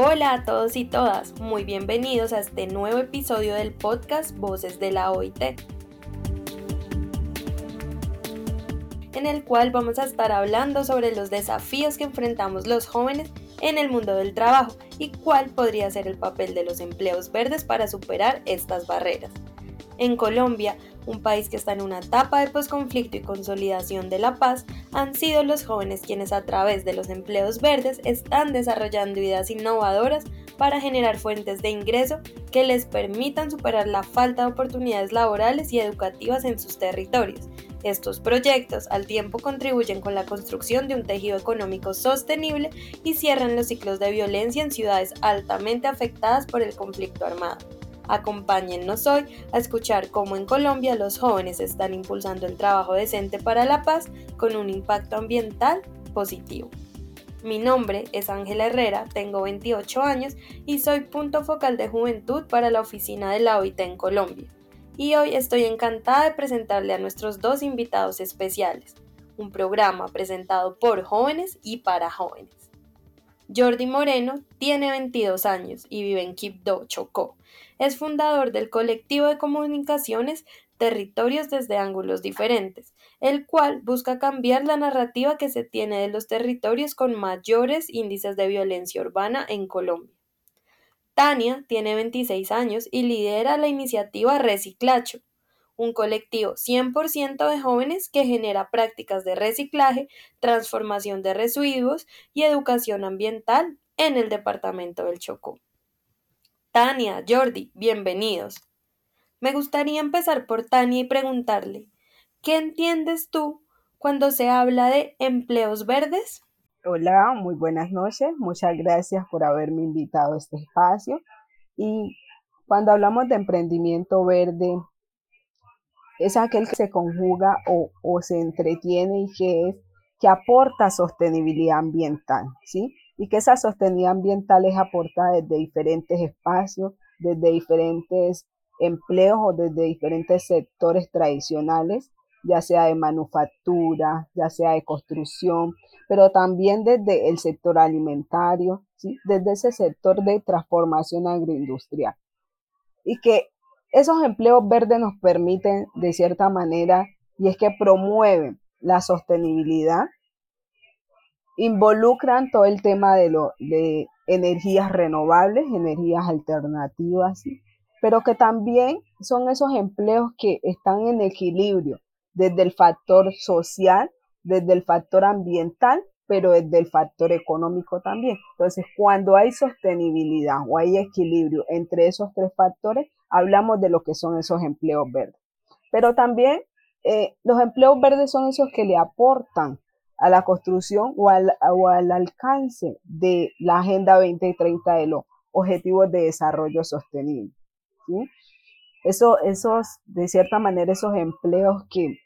Hola a todos y todas, muy bienvenidos a este nuevo episodio del podcast Voces de la OIT, en el cual vamos a estar hablando sobre los desafíos que enfrentamos los jóvenes en el mundo del trabajo y cuál podría ser el papel de los empleos verdes para superar estas barreras. En Colombia, un país que está en una etapa de posconflicto y consolidación de la paz, han sido los jóvenes quienes a través de los empleos verdes están desarrollando ideas innovadoras para generar fuentes de ingreso que les permitan superar la falta de oportunidades laborales y educativas en sus territorios. Estos proyectos al tiempo contribuyen con la construcción de un tejido económico sostenible y cierran los ciclos de violencia en ciudades altamente afectadas por el conflicto armado. Acompáñennos hoy a escuchar cómo en Colombia los jóvenes están impulsando el trabajo decente para la paz con un impacto ambiental positivo. Mi nombre es Ángela Herrera, tengo 28 años y soy punto focal de juventud para la oficina de la OIT en Colombia. Y hoy estoy encantada de presentarle a nuestros dos invitados especiales, un programa presentado por jóvenes y para jóvenes. Jordi Moreno tiene 22 años y vive en Quibdó, Chocó. Es fundador del colectivo de comunicaciones Territorios desde ángulos diferentes, el cual busca cambiar la narrativa que se tiene de los territorios con mayores índices de violencia urbana en Colombia. Tania tiene 26 años y lidera la iniciativa Reciclacho, un colectivo 100% de jóvenes que genera prácticas de reciclaje, transformación de residuos y educación ambiental en el departamento del Chocó. Tania, Jordi, bienvenidos. Me gustaría empezar por Tania y preguntarle, ¿qué entiendes tú cuando se habla de empleos verdes? Hola, muy buenas noches. Muchas gracias por haberme invitado a este espacio. Y cuando hablamos de emprendimiento verde, es aquel que se conjuga o, se entretiene y que que aporta sostenibilidad ambiental, ¿sí? Y que esa sostenibilidad ambiental es aportada desde diferentes espacios, desde diferentes empleos o desde diferentes sectores tradicionales, ya sea de manufactura, ya sea de construcción, pero también desde el sector alimentario, ¿sí? desde ese sector de transformación agroindustrial. Y que esos empleos verdes nos permiten, de cierta manera, y es que promueven la sostenibilidad, involucran todo el tema de, lo, de energías renovables, energías alternativas, pero que también son esos empleos que están en equilibrio desde el factor social, desde el factor ambiental, pero desde el factor económico también. Entonces, cuando hay sostenibilidad o hay equilibrio entre esos tres factores, hablamos de lo que son esos empleos verdes. Pero también eh, los empleos verdes son esos que le aportan a la construcción o al, alcance de la Agenda 2030 de los Objetivos de Desarrollo Sostenible. Eso, esos, de cierta manera, esos empleos que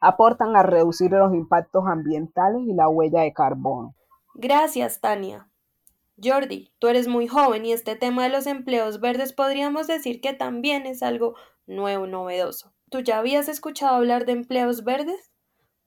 aportan a reducir los impactos ambientales y la huella de carbono. Gracias, Tania. Jordi, tú eres muy joven y este tema de los empleos verdes podríamos decir que también es algo nuevo, novedoso. ¿Tú ya habías escuchado hablar de empleos verdes?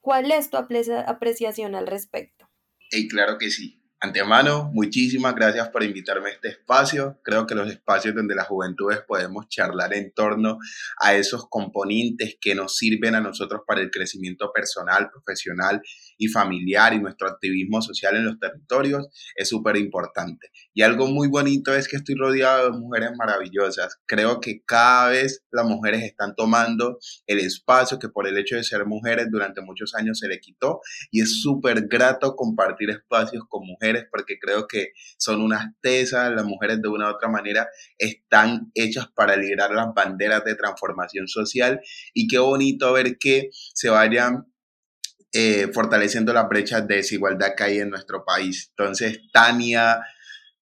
¿Cuál es tu apreciación al respecto? Y claro que sí. Antemano, muchísimas gracias por invitarme a este espacio. Creo que los espacios donde las juventudes podemos charlar en torno a esos componentes que nos sirven a nosotros para el crecimiento personal, profesional y familiar y nuestro activismo social en los territorios es súper importante. Y algo muy bonito es que estoy rodeado de mujeres maravillosas. Creo que cada vez las mujeres están tomando el espacio que por el hecho de ser mujeres durante muchos años se le quitó y es súper grato compartir espacios con mujeres porque creo que son unas tesas, las mujeres de una u otra manera están hechas para liderar las banderas de transformación social y qué bonito ver que se vayan eh, fortaleciendo las brechas de desigualdad que hay en nuestro país. Entonces, Tania,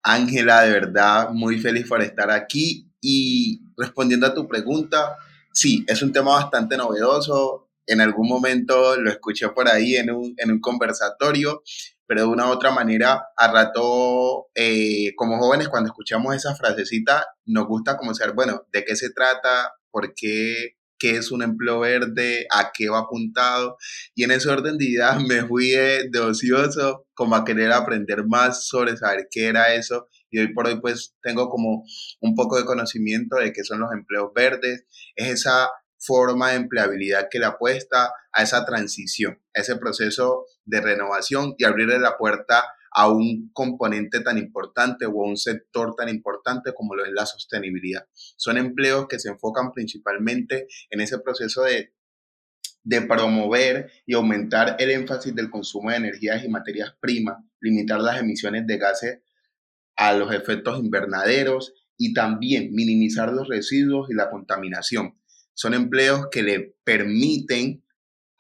Ángela, de verdad, muy feliz por estar aquí y respondiendo a tu pregunta, sí, es un tema bastante novedoso. En algún momento lo escuché por ahí en un, en un conversatorio, pero de una u otra manera, a rato, eh, como jóvenes, cuando escuchamos esa frasecita, nos gusta como ser, bueno, ¿de qué se trata? ¿Por qué qué es un empleo verde, a qué va apuntado. Y en ese orden de ideas me fui de, ocioso como a querer aprender más sobre saber qué era eso. y hoy por hoy pues tengo como un poco de conocimiento de qué son los empleos verdes, es esa forma de empleabilidad que le apuesta a esa transición, a ese proceso de renovación y abrirle la puerta a un componente tan importante o a un sector tan importante como lo es la sostenibilidad. Son empleos que se enfocan principalmente en ese proceso de, de promover y aumentar el énfasis del consumo de energías y materias primas, limitar las emisiones de gases a los efectos invernaderos y también minimizar los residuos y la contaminación. Son empleos que le permiten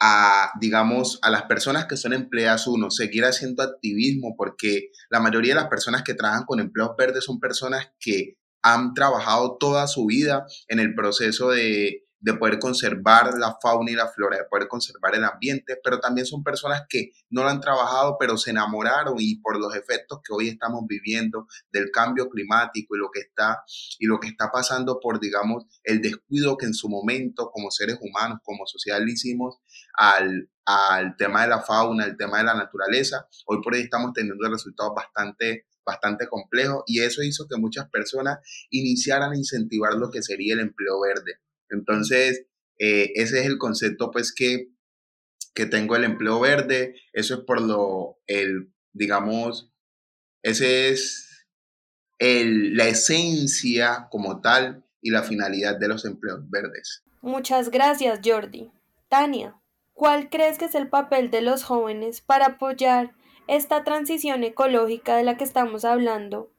a, digamos, a las personas que son empleadas uno, seguir haciendo activismo, porque la mayoría de las personas que trabajan con empleos verdes son personas que han trabajado toda su vida en el proceso de de poder conservar la fauna y la flora, de poder conservar el ambiente, pero también son personas que no lo han trabajado, pero se enamoraron y por los efectos que hoy estamos viviendo del cambio climático y lo que está y lo que está pasando por digamos el descuido que en su momento como seres humanos, como sociedad le hicimos al, al tema de la fauna, al tema de la naturaleza, hoy por hoy estamos teniendo resultados bastante bastante complejos y eso hizo que muchas personas iniciaran a incentivar lo que sería el empleo verde entonces, eh, ese es el concepto, pues, que, que tengo el empleo verde. Eso es por lo, el, digamos, ese es el, la esencia como tal y la finalidad de los empleos verdes. Muchas gracias, Jordi. Tania, ¿cuál crees que es el papel de los jóvenes para apoyar esta transición ecológica de la que estamos hablando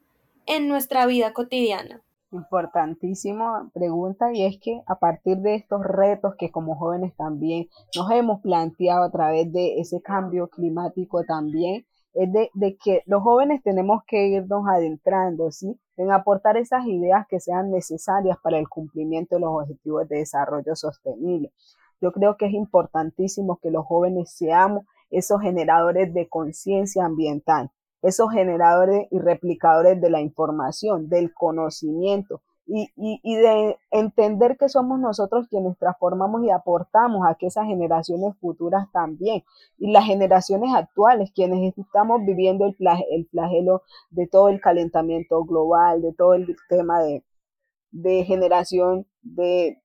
en nuestra vida cotidiana? Importantísima pregunta y es que a partir de estos retos que como jóvenes también nos hemos planteado a través de ese cambio climático también, es de, de, que los jóvenes tenemos que irnos adentrando, ¿sí? En aportar esas ideas que sean necesarias para el cumplimiento de los objetivos de desarrollo sostenible. Yo creo que es importantísimo que los jóvenes seamos esos generadores de conciencia ambiental, esos generadores y replicadores de la información, del conocimiento y, de entender que somos nosotros quienes transformamos y aportamos a que esas generaciones futuras también y las generaciones actuales, quienes estamos viviendo el, el flagelo de todo el calentamiento global, de todo el tema de, de generación de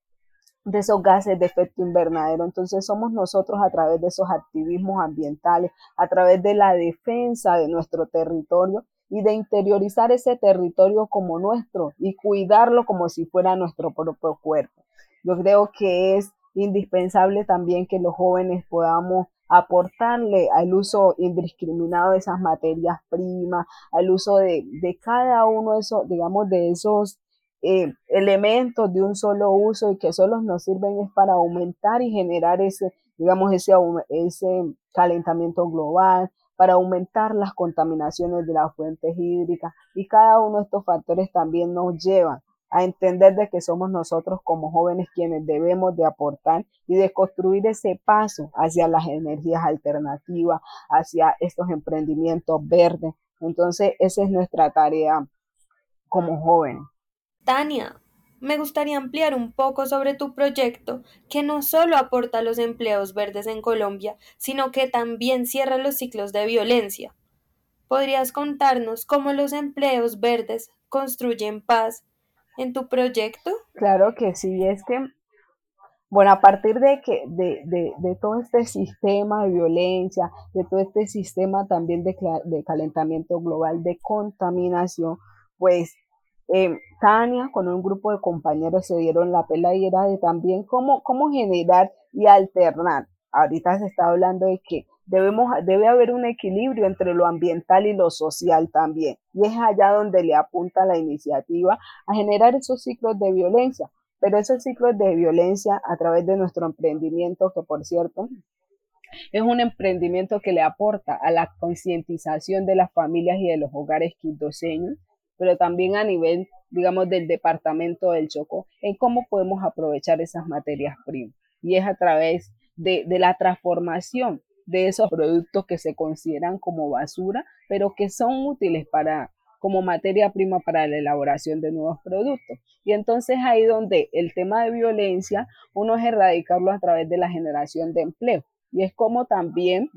de esos gases de efecto invernadero. Entonces somos nosotros a través de esos activismos ambientales, a través de la defensa de nuestro territorio y de interiorizar ese territorio como nuestro y cuidarlo como si fuera nuestro propio cuerpo. Yo creo que es indispensable también que los jóvenes podamos aportarle al uso indiscriminado de esas materias primas, al uso de, de cada uno de esos, digamos, de esos eh, elementos de un solo uso y que solo nos sirven es para aumentar y generar ese, digamos, ese, ese calentamiento global, para aumentar las contaminaciones de las fuentes hídricas y cada uno de estos factores también nos llevan a entender de que somos nosotros como jóvenes quienes debemos de aportar y de construir ese paso hacia las energías alternativas, hacia estos emprendimientos verdes. Entonces, esa es nuestra tarea como jóvenes. Tania, me gustaría ampliar un poco sobre tu proyecto que no solo aporta los empleos verdes en Colombia, sino que también cierra los ciclos de violencia. ¿Podrías contarnos cómo los empleos verdes construyen paz en tu proyecto? Claro que sí, es que, bueno, a partir de, que, de, de, de todo este sistema de violencia, de todo este sistema también de, de calentamiento global, de contaminación, pues eh, Tania con un grupo de compañeros se dieron la pela y era de también cómo, cómo generar y alternar. Ahorita se está hablando de que debemos, debe haber un equilibrio entre lo ambiental y lo social también. Y es allá donde le apunta la iniciativa a generar esos ciclos de violencia. Pero esos ciclos de violencia a través de nuestro emprendimiento, que por cierto es un emprendimiento que le aporta a la concientización de las familias y de los hogares quindoseños, pero también a nivel, digamos, del departamento del Chocó, en cómo podemos aprovechar esas materias primas. Y es a través de, la transformación de esos productos que se consideran como basura, pero que son útiles para como materia prima para la elaboración de nuevos productos. Y entonces ahí donde el tema de violencia, uno es erradicarlo a través de la generación de empleo. Y es como también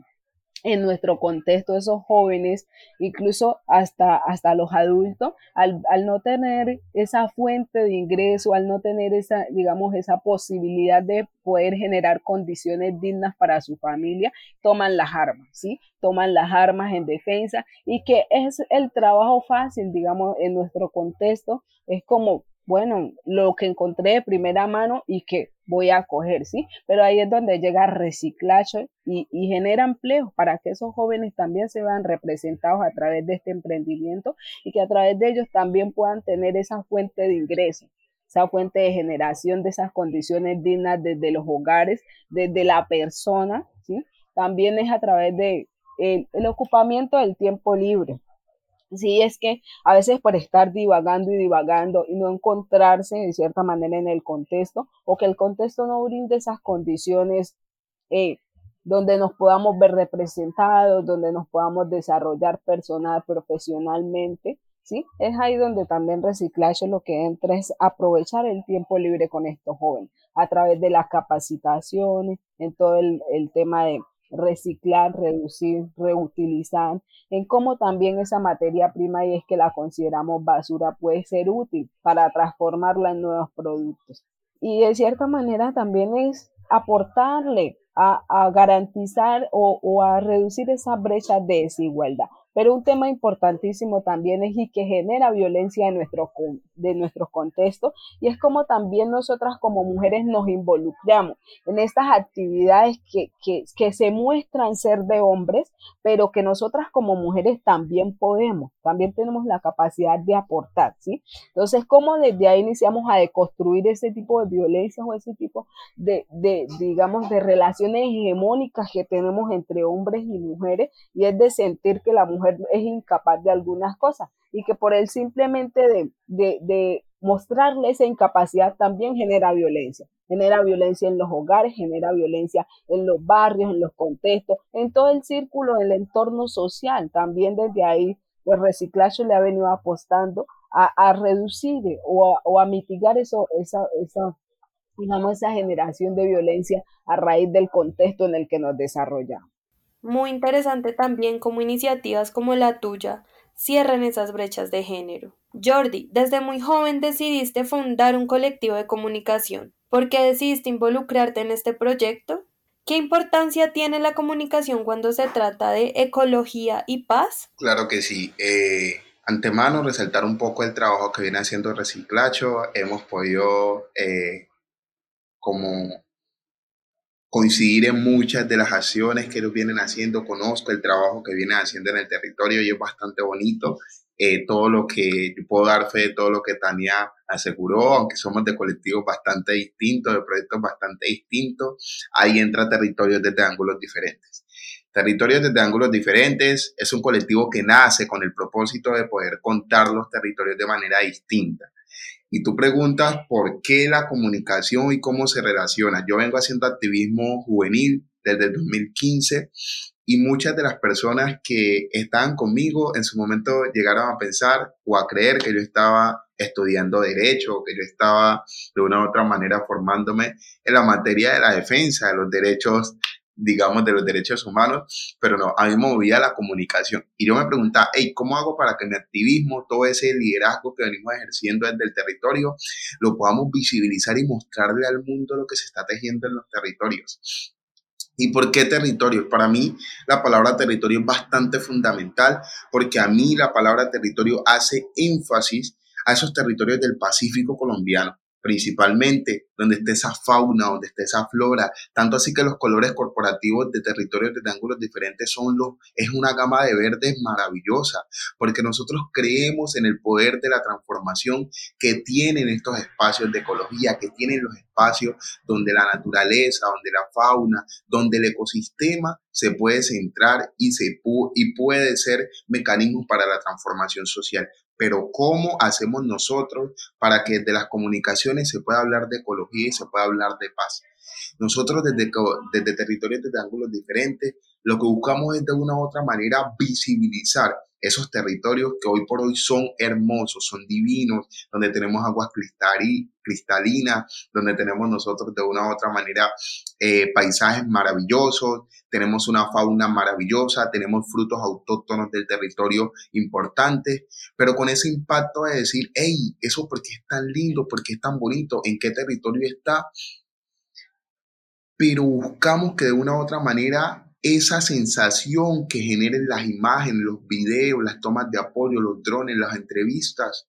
en nuestro contexto esos jóvenes, incluso hasta, hasta los adultos, al, no tener esa fuente de ingreso, al no tener esa, digamos, esa posibilidad de poder generar condiciones dignas para su familia, toman las armas, ¿sí? Toman las armas en defensa y que es el trabajo fácil, digamos, en nuestro contexto, es como bueno, lo que encontré de primera mano y que voy a coger, ¿sí? Pero ahí es donde llega reciclaje y, genera empleo para que esos jóvenes también se vean representados a través de este emprendimiento y que a través de ellos también puedan tener esa fuente de ingreso esa fuente de generación de esas condiciones dignas desde los hogares, desde la persona, ¿sí? También es a través de el ocupamiento del tiempo libre, Sí, es que a veces por estar divagando y divagando y no encontrarse de cierta manera en el contexto o que el contexto no brinde esas condiciones eh, donde nos podamos ver representados, donde nos podamos desarrollar personal, profesionalmente, ¿sí? Es ahí donde también reciclaje lo que entra es aprovechar el tiempo libre con estos jóvenes a través de las capacitaciones, en todo el tema de reciclar, reducir, reutilizar, en cómo también esa materia prima y es que la consideramos basura puede ser útil para transformarla en nuevos productos. Y de cierta manera también es aportarle a, garantizar o, o a reducir esa brecha de desigualdad. Pero un tema importantísimo también es y que genera violencia en nuestro, de nuestros contextos y es como también nosotras como mujeres nos involucramos en estas actividades que, que, que se muestran ser de hombres, pero que nosotras como mujeres también podemos, también tenemos la capacidad de aportar, ¿sí? Entonces, ¿cómo desde ahí iniciamos a deconstruir ese tipo de violencias o ese tipo de, de, digamos, de relaciones hegemónicas que tenemos entre hombres y mujeres y es de sentir que la mujer es incapaz de algunas cosas y que por él simplemente de, de, mostrarle esa incapacidad también genera violencia. Genera violencia en los hogares, genera violencia en los barrios, en los contextos, en todo el círculo, en el entorno social. También desde ahí, pues reciclaje le ha venido apostando a, reducir o a, o a mitigar eso, esa, esa, digamos, esa generación de violencia a raíz del contexto en el que nos desarrollamos. Muy interesante también como iniciativas como la tuya cierran esas brechas de género. Jordi, desde muy joven decidiste fundar un colectivo de comunicación. ¿Por qué decidiste involucrarte en este proyecto? ¿Qué importancia tiene la comunicación cuando se trata de ecología y paz? Claro que sí. Eh, antemano, resaltar un poco el trabajo que viene haciendo Reciclacho. Hemos podido, eh, como coincidir en muchas de las acciones que ellos vienen haciendo, conozco el trabajo que vienen haciendo en el territorio y es bastante bonito. Eh, todo lo que puedo dar fe de todo lo que Tania aseguró, aunque somos de colectivos bastante distintos, de proyectos bastante distintos, ahí entra territorios desde ángulos diferentes. Territorios desde ángulos diferentes es un colectivo que nace con el propósito de poder contar los territorios de manera distinta y tú preguntas por qué la comunicación y cómo se relaciona. Yo vengo haciendo activismo juvenil desde el 2015 y muchas de las personas que estaban conmigo en su momento llegaron a pensar o a creer que yo estaba estudiando derecho, que yo estaba de una u otra manera formándome en la materia de la defensa de los derechos digamos, de los derechos humanos, pero no, a mí me movía la comunicación. Y yo me preguntaba, hey, ¿cómo hago para que mi activismo, todo ese liderazgo que venimos ejerciendo desde el territorio, lo podamos visibilizar y mostrarle al mundo lo que se está tejiendo en los territorios? ¿Y por qué territorio? Para mí la palabra territorio es bastante fundamental porque a mí la palabra territorio hace énfasis a esos territorios del Pacífico colombiano principalmente, donde esté esa fauna, donde esté esa flora, tanto así que los colores corporativos de territorios de ángulos diferentes son los, es una gama de verdes maravillosa, porque nosotros creemos en el poder de la transformación que tienen estos espacios de ecología, que tienen los espacios donde la naturaleza, donde la fauna, donde el ecosistema se puede centrar y, se y puede ser mecanismo para la transformación social pero ¿cómo hacemos nosotros para que desde las comunicaciones se pueda hablar de ecología y se pueda hablar de paz? Nosotros desde, desde territorios, desde ángulos diferentes, lo que buscamos es de una u otra manera visibilizar esos territorios que hoy por hoy son hermosos, son divinos, donde tenemos aguas cristalinas, donde tenemos nosotros de una u otra manera eh, paisajes maravillosos, tenemos una fauna maravillosa, tenemos frutos autóctonos del territorio importantes, pero con ese impacto de decir, hey, eso porque es tan lindo, porque es tan bonito, en qué territorio está, pero buscamos que de una u otra manera esa sensación que generen las imágenes, los videos, las tomas de apoyo, los drones, las entrevistas,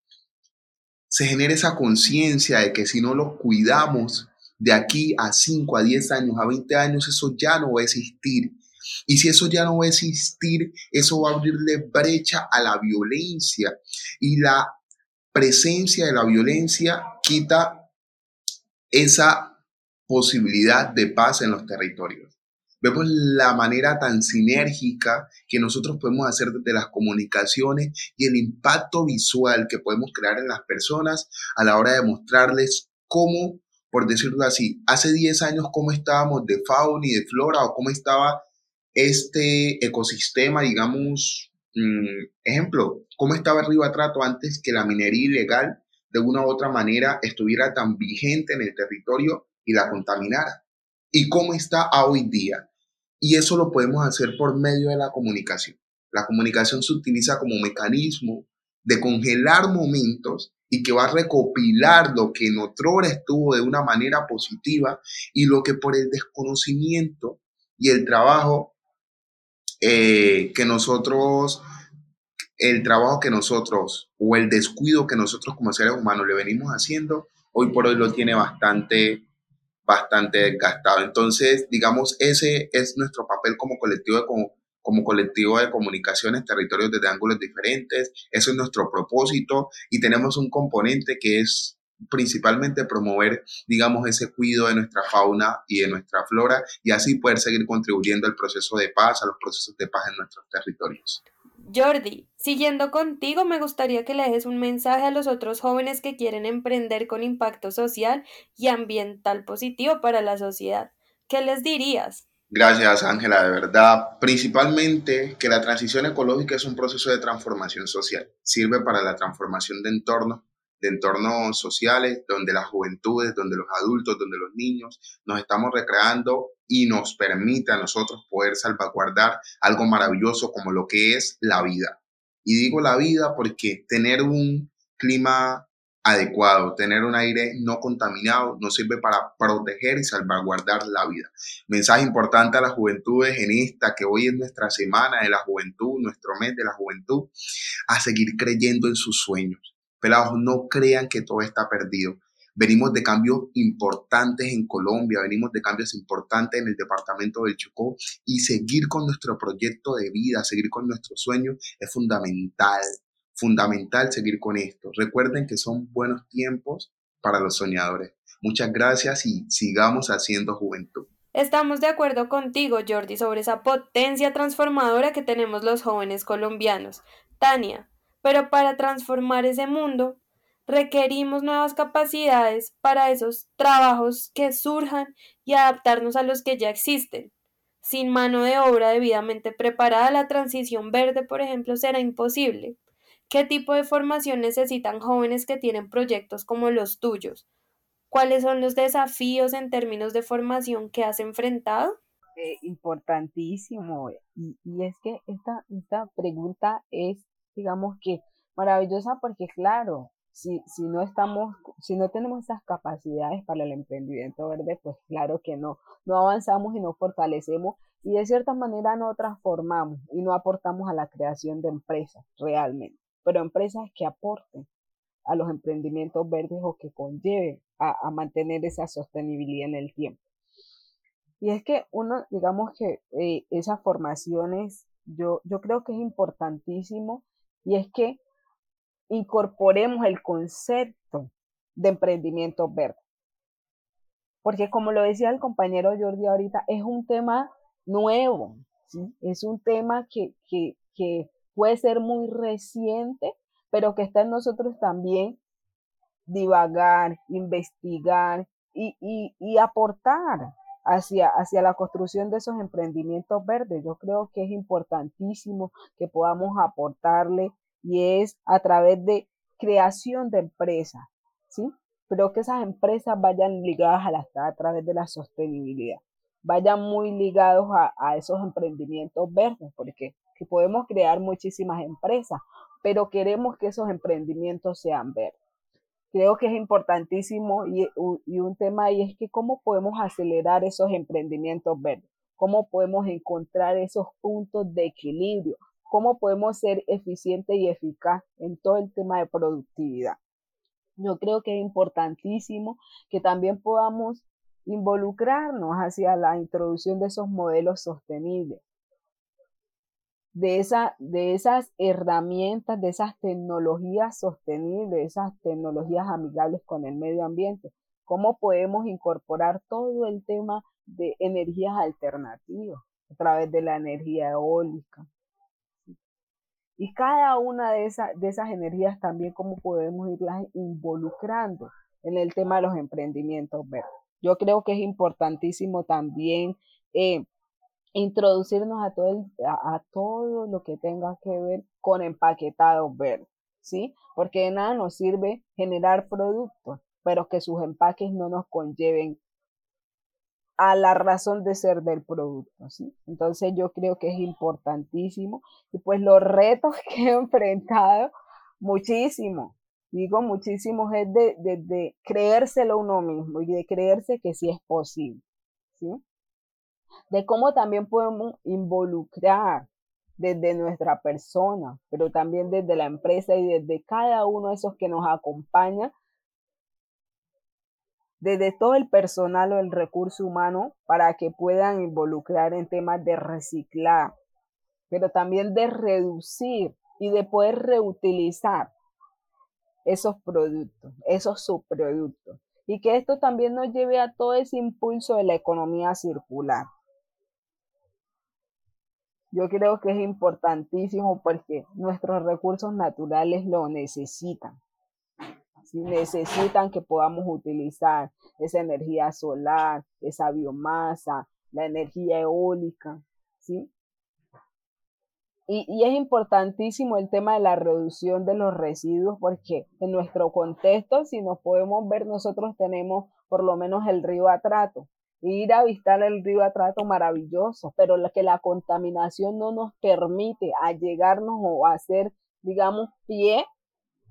se genera esa conciencia de que si no los cuidamos de aquí a 5, a 10 años, a 20 años, eso ya no va a existir. Y si eso ya no va a existir, eso va a abrirle brecha a la violencia. Y la presencia de la violencia quita esa posibilidad de paz en los territorios. Vemos la manera tan sinérgica que nosotros podemos hacer desde las comunicaciones y el impacto visual que podemos crear en las personas a la hora de mostrarles cómo, por decirlo así, hace 10 años cómo estábamos de fauna y de flora o cómo estaba este ecosistema, digamos, mm, ejemplo, cómo estaba el río antes que la minería ilegal de una u otra manera estuviera tan vigente en el territorio y la contaminara. Y cómo está hoy día. Y eso lo podemos hacer por medio de la comunicación. La comunicación se utiliza como mecanismo de congelar momentos y que va a recopilar lo que en otrora estuvo de una manera positiva y lo que por el desconocimiento y el trabajo eh, que nosotros, el trabajo que nosotros o el descuido que nosotros como seres humanos le venimos haciendo, hoy por hoy lo tiene bastante bastante desgastado. Entonces, digamos, ese es nuestro papel como colectivo de, como, como colectivo de comunicaciones, territorios desde ángulos diferentes. Eso es nuestro propósito y tenemos un componente que es principalmente promover, digamos, ese cuidado de nuestra fauna y de nuestra flora y así poder seguir contribuyendo al proceso de paz, a los procesos de paz en nuestros territorios. Jordi, siguiendo contigo, me gustaría que le dejes un mensaje a los otros jóvenes que quieren emprender con impacto social y ambiental positivo para la sociedad. ¿Qué les dirías? Gracias, Ángela, de verdad. Principalmente que la transición ecológica es un proceso de transformación social. Sirve para la transformación de entornos de entornos sociales, donde las juventudes, donde los adultos, donde los niños nos estamos recreando y nos permite a nosotros poder salvaguardar algo maravilloso como lo que es la vida. Y digo la vida porque tener un clima adecuado, tener un aire no contaminado nos sirve para proteger y salvaguardar la vida. Mensaje importante a las juventudes en esta, que hoy es nuestra semana de la juventud, nuestro mes de la juventud, a seguir creyendo en sus sueños Pelados, no crean que todo está perdido. Venimos de cambios importantes en Colombia, venimos de cambios importantes en el departamento del Chocó y seguir con nuestro proyecto de vida, seguir con nuestro sueño es fundamental, fundamental seguir con esto. Recuerden que son buenos tiempos para los soñadores. Muchas gracias y sigamos haciendo juventud. Estamos de acuerdo contigo, Jordi, sobre esa potencia transformadora que tenemos los jóvenes colombianos. Tania, pero para transformar ese mundo requerimos nuevas capacidades para esos trabajos que surjan y adaptarnos a los que ya existen. Sin mano de obra debidamente preparada, la transición verde, por ejemplo, será imposible. ¿Qué tipo de formación necesitan jóvenes que tienen proyectos como los tuyos? ¿Cuáles son los desafíos en términos de formación que has enfrentado? Eh, importantísimo. Y, y, es que esta, esta pregunta es digamos que maravillosa porque claro, si, si no estamos, si no tenemos esas capacidades para el emprendimiento verde, pues claro que no, no avanzamos y no fortalecemos y de cierta manera no transformamos y no aportamos a la creación de empresas realmente, pero empresas que aporten a los emprendimientos verdes o que conlleven a, mantener esa sostenibilidad en el tiempo. Y es que uno, digamos que eh, esas formaciones, yo, yo creo que es importantísimo y es que incorporemos el concepto de emprendimiento verde. Porque como lo decía el compañero Jordi ahorita, es un tema nuevo, es un tema que, puede ser muy reciente, pero que está en nosotros también divagar, investigar y, y aportar hacia, hacia la construcción de esos emprendimientos verdes. Yo creo que es importantísimo que podamos aportarle y es a través de creación de empresas, ¿sí? Pero que esas empresas vayan ligadas a, la, a través de la sostenibilidad, vayan muy ligados a, a esos emprendimientos verdes, porque que podemos crear muchísimas empresas, pero queremos que esos emprendimientos sean verdes. Creo que es importantísimo y, un tema ahí es que cómo podemos acelerar esos emprendimientos verdes, cómo podemos encontrar esos puntos de equilibrio, cómo podemos ser eficientes y eficaz en todo el tema de productividad. Yo creo que es importantísimo que también podamos involucrarnos hacia la introducción de esos modelos sostenibles, de, esa, de esas herramientas, de esas tecnologías sostenibles, esas tecnologías amigables con el medio ambiente. ¿Cómo podemos incorporar todo el tema de energías alternativas a través de la energía eólica? Y cada una de, esas de esas energías también, cómo podemos irlas involucrando en el tema de los emprendimientos verdes. Yo creo que es importantísimo también eh, introducirnos a todo, a, todo lo que tenga que ver con empaquetados verdes, ¿sí? Porque de nada nos sirve generar productos, pero que sus empaques no nos conlleven a la razón de ser del producto, ¿sí? Entonces yo creo que es importantísimo y pues los retos que he enfrentado muchísimo, digo muchísimo es de, de, de creérselo uno mismo y de creerse que sí es posible, ¿sí? De cómo también podemos involucrar desde nuestra persona, pero también desde la empresa y desde cada uno de esos que nos acompaña, desde todo el personal o el recurso humano para que puedan involucrar en temas de reciclar, pero también de reducir y de poder reutilizar esos productos, esos subproductos. Y que esto también nos lleve a todo ese impulso de la economía circular. Yo creo que es importantísimo porque nuestros recursos naturales lo necesitan. Si necesitan que podamos utilizar esa energía solar, esa biomasa, la energía eólica, ¿sí? Y, y, es importantísimo el tema de la reducción de los residuos porque en nuestro contexto, si nos podemos ver, nosotros tenemos por lo menos el río Atrato ir a visitar el río Atrato maravilloso, pero que la contaminación no nos permite allegarnos o hacer, digamos, pie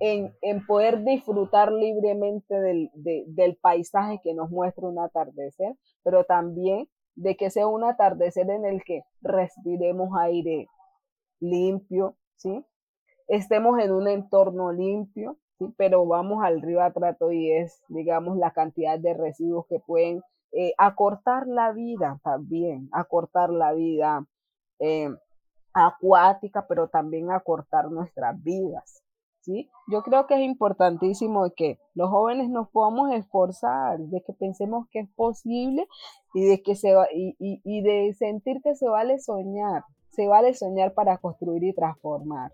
en, en poder disfrutar libremente del, del paisaje que nos muestra un atardecer, pero también de que sea un atardecer en el que respiremos aire limpio, ¿sí? Estemos en un entorno limpio, ¿sí? Pero vamos al río Atrato y es, digamos, la cantidad de residuos que pueden eh, acortar la vida también, acortar la vida eh, acuática, pero también acortar nuestras vidas. ¿sí? Yo creo que es importantísimo que los jóvenes nos podamos esforzar, de que pensemos que es posible y de, que se y, y de sentir que se vale soñar, se vale soñar para construir y transformar.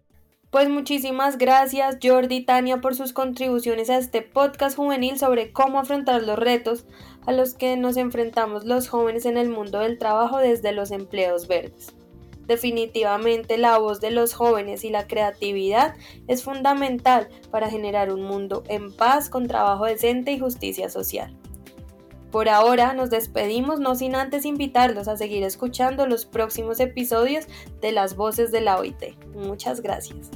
Pues muchísimas gracias Jordi y Tania por sus contribuciones a este podcast juvenil sobre cómo afrontar los retos a los que nos enfrentamos los jóvenes en el mundo del trabajo desde los empleos verdes. Definitivamente la voz de los jóvenes y la creatividad es fundamental para generar un mundo en paz con trabajo decente y justicia social. Por ahora nos despedimos no sin antes invitarlos a seguir escuchando los próximos episodios de Las Voces de la OIT. Muchas gracias.